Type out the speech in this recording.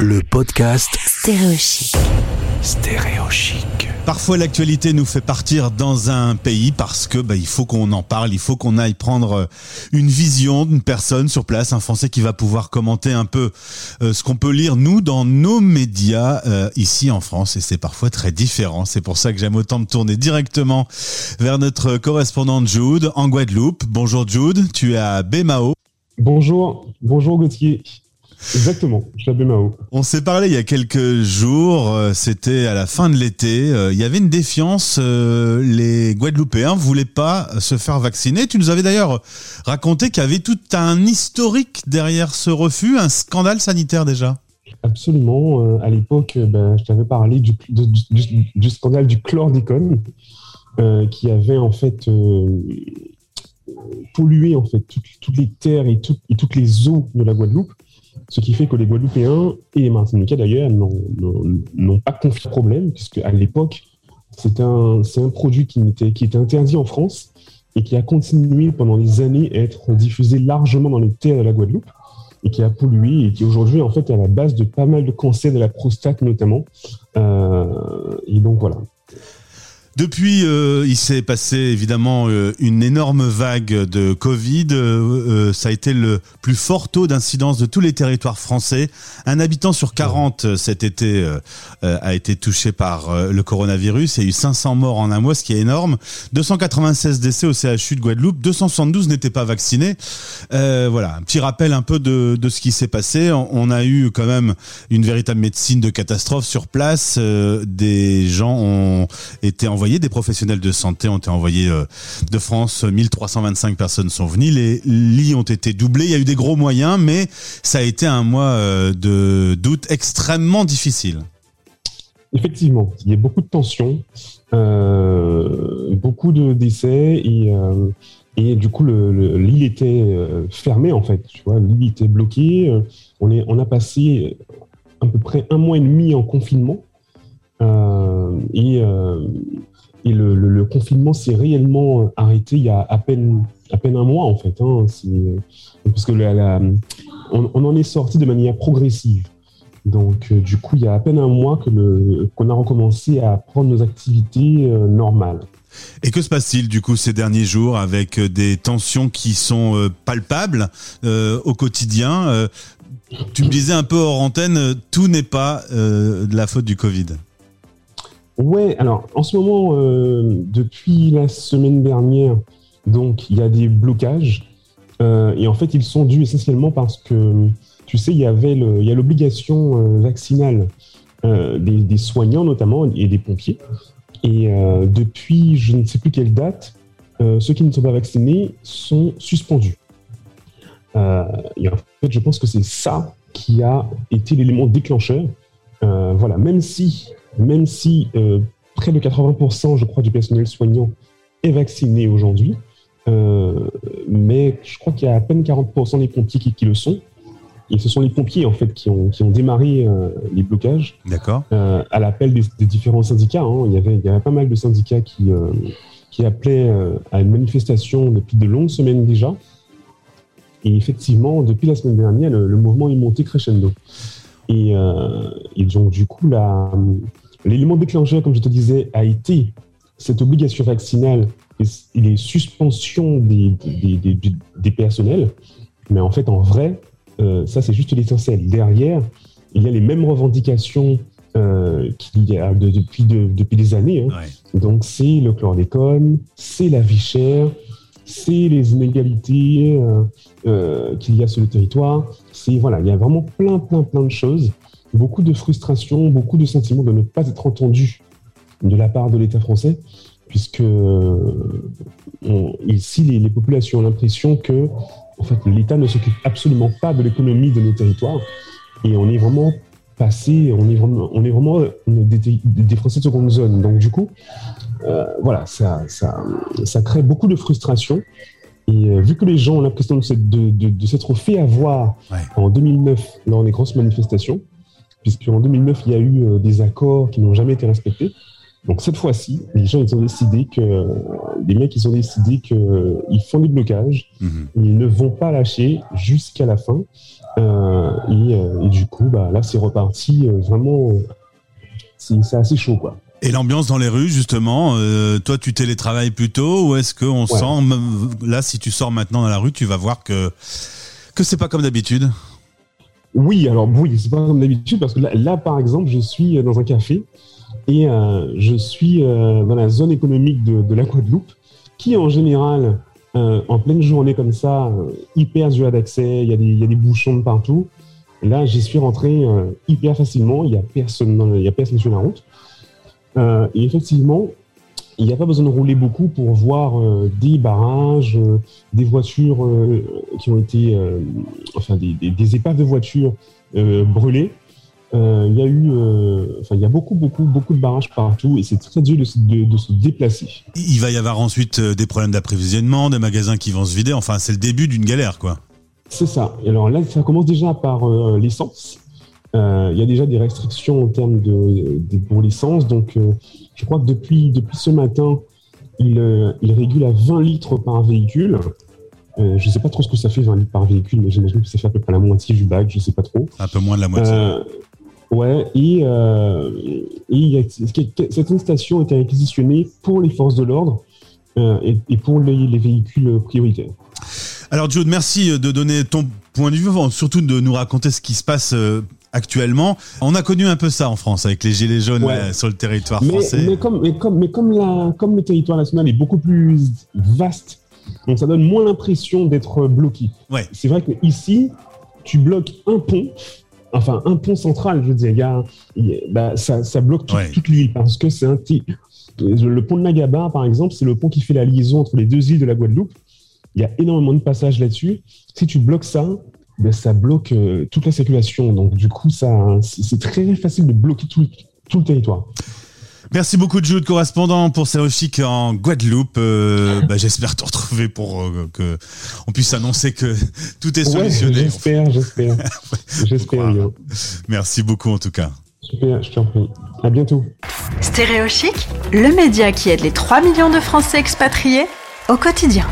le podcast Stéréochic. Stéréochic. Parfois l'actualité nous fait partir dans un pays parce que bah, il faut qu'on en parle, il faut qu'on aille prendre euh, une vision d'une personne sur place, un Français qui va pouvoir commenter un peu euh, ce qu'on peut lire nous dans nos médias euh, ici en France et c'est parfois très différent. C'est pour ça que j'aime autant me tourner directement vers notre correspondante Jude en Guadeloupe. Bonjour Jude, tu es à Bémao. Bonjour, bonjour Gauthier. Exactement, Bémao. On s'est parlé il y a quelques jours, euh, c'était à la fin de l'été. euh, Il y avait une défiance, euh, les Guadeloupéens voulaient pas se faire vacciner. Tu nous avais d'ailleurs raconté qu'il y avait tout un historique derrière ce refus, un scandale sanitaire déjà. Absolument. à l'époque, ben, je t'avais parlé du, de- du- du scandale du chlordécone, euh, qui avait en fait euh, pollué en fait toutes, toutes les terres et, tout- et toutes les eaux de la Guadeloupe, ce qui fait que les Guadeloupéens et les Martiniquais d'ailleurs n'ont- pas confié problème, puisque à l'époque, c'est un, produit qui était, qui était interdit en France et qui a continué pendant des années à être diffusé largement dans les terres de la Guadeloupe et qui a pollué et qui aujourd'hui en fait est à la base de pas mal de cancers de la prostate notamment. Euh, et donc voilà. Depuis, euh, il s'est passé évidemment euh, une énorme vague de Covid. Euh, ça a été le plus fort taux d'incidence de tous les territoires français. Un habitant sur 40 euh, cet été a été touché par le coronavirus. Il y a eu 500 morts en un mois, ce qui est énorme. 296 décès au CHU de Guadeloupe. 272 n'étaient pas vaccinés. Voilà, un petit rappel un peu de, ce qui s'est passé. On, a eu quand même une véritable médecine de catastrophe sur place. Des gens ont été envoyés, des professionnels de santé ont été envoyés euh, de France. 1325 personnes sont venues. Les lits ont été doublés. Il y a eu des gros moyens, mais ça a été un mois euh, de d'août extrêmement difficile. Effectivement, il y a beaucoup de tensions, euh, beaucoup de décès et, du coup le- le- l'île était fermée en fait. L'île était bloquée. On, a passé à peu près un mois et demi en confinement et, euh, et le, le- confinement s'est réellement arrêté il y a à peine, à peine un mois en fait. Hein, parce que on, en est sorti de manière progressive. Donc, euh, du coup, il y a à peine un mois qu'on a recommencé à prendre nos activités euh, normales. Et que se passe-t-il du coup ces derniers jours avec euh, des tensions qui sont euh, palpables euh, au quotidien Euh, Tu me disais un peu hors antenne, euh, tout n'est pas euh, de la faute du Covid. Ouais, alors en ce moment, euh, depuis la semaine dernière, donc il y a des blocages. Euh, et en fait, ils sont dus essentiellement parce que, tu sais, il y avait a l'obligation euh, vaccinale des, soignants notamment et des pompiers. Et depuis je ne sais plus quelle date, ceux qui ne sont pas vaccinés sont suspendus. Et en fait, je pense que c'est ça qui a été l'élément déclencheur. Voilà, même si, même si euh, près de 80%, je crois, du personnel soignant est vacciné aujourd'hui, euh, mais je crois qu'il y a à peine 40% des pompiers qui, qui le sont. Et ce sont les pompiers, en fait, qui ont, qui ont démarré euh, les blocages D'accord à l'appel des, des différents syndicats. hein. Il, y avait, il y avait pas mal de syndicats qui, qui appelaient à une manifestation depuis de longues semaines déjà. Et effectivement, depuis la semaine dernière, le, le mouvement est monté crescendo. Et, euh, et donc, du coup, la- l'élément déclencheur, comme je te disais, a été cette obligation vaccinale et, et les suspensions des, des, des- des- des personnels. Mais en fait, en vrai, euh, ça, c'est juste l'essentiel. Derrière, il y a les mêmes revendications euh, qu'il y a de- depuis, de- depuis des années. hein. Ouais. Donc, c'est le chlordécone, c'est la vie chère, c'est les inégalités euh, euh, qu'il y a sur le territoire. C'est voilà, il y a vraiment plein, plein, plein de choses. Beaucoup de frustration, beaucoup de sentiments de ne pas être entendu de la part de l'État français, puisque euh, on- ici, les, les populations ont l'impression que en fait, l'État ne s'occupe absolument pas de l'économie de nos territoires. Et on est vraiment passé, on est vraiment, on est vraiment des, Français de seconde zone. Donc, du coup, euh, voilà, ça, ça, ça crée beaucoup de frustration. Et euh, vu que les gens ont l'impression de, s'être- de, de- de s'être fait avoir Ouais. en 2009 lors des grosses manifestations, puisqu'en 2009, il y a eu euh, des accords qui n'ont jamais été respectés, Donc cette fois-ci, les gens ils ont décidé que les mecs ils ont décidé que ils font des blocages, Mhm. ils ne vont pas lâcher jusqu'à la fin. Euh, et, euh, et du coup, bah là c'est reparti vraiment. c'est assez chaud quoi. Et l'ambiance dans les rues, justement, euh, toi, tu télétravailles plutôt ou est-ce qu'on Ouais. sent, là, si tu sors maintenant dans la rue, tu vas voir que, que c'est pas comme d'habitude? Oui, alors oui, c'est pas comme d'habitude parce que là, par exemple, je suis dans un café et euh, je suis euh, dans la zone économique de, la Guadeloupe, qui en général, euh, en pleine journée comme ça, euh, hyper dur d'accès, il y, a des- bouchons de partout. Là, j'y suis rentré euh, hyper facilement, il y a personne, il a personne sur la route. Euh, et effectivement, il n'y a pas besoin de rouler beaucoup pour voir euh, des barrages, euh, des voitures euh, qui ont été, enfin des, des- des épaves de voitures brûlées. Il y a eu, enfin il y a beaucoup, beaucoup, beaucoup de barrages partout et c'est très dur de, se- de- de se déplacer. Il va y avoir ensuite des problèmes d'approvisionnement, des magasins qui vont se vider. Enfin, c'est le début d'une galère, quoi. C'est ça. Et alors là, ça commence déjà par l'essence. Euh, Il y a déjà des restrictions en termes de, de- pour l'essence. Donc, euh, je crois que depuis, depuis ce matin, il, euh, il régule à 20 litres par véhicule. Euh, je ne sais pas trop ce que ça fait 20 litres par véhicule, mais j'imagine que ça fait à peu près la moitié du bac, je ne sais pas trop. Un peu moins de la moitié. Euh, ouais, et, euh, et a, certaines stations ont été réquisitionnées pour les forces de l'ordre et, et pour les, les véhicules prioritaires. Alors, Jude, merci de donner ton point de vue, surtout de nous raconter ce qui se passe actuellement. On a connu un peu ça en France avec les gilets jaunes Ouais. euh, sur le territoire Mais, français. mais comme, mais comme, mais comme, la, comme le territoire national est beaucoup plus vaste, donc ça donne moins l'impression d'être bloqué. Ouais. C'est vrai que ici, tu bloques un pont, enfin un pont central, je veux dire, y a, il y a- bah, ça, ça bloque toute, Ouais. toute l'île parce que c'est un Le pont de Nagaba, par exemple, c'est le pont qui fait la liaison entre les deux îles de la Guadeloupe. Il y a énormément de passages là-dessus. Si tu bloques ça, ben, ça bloque euh, toute la circulation. Donc, du coup, ça, c'est très facile de bloquer tout, tout le territoire. Merci beaucoup, Jude, correspondant pour Serre Chic en Guadeloupe. Euh, bah, J'espère te retrouver pour euh, que on puisse annoncer que tout est Ouais, solutionné. j'espère, j'espère. j'espère. Merci beaucoup, en tout cas. Super, je t'en prie. À bientôt. Stéréochic, le média qui aide les 3 millions de Français expatriés au quotidien.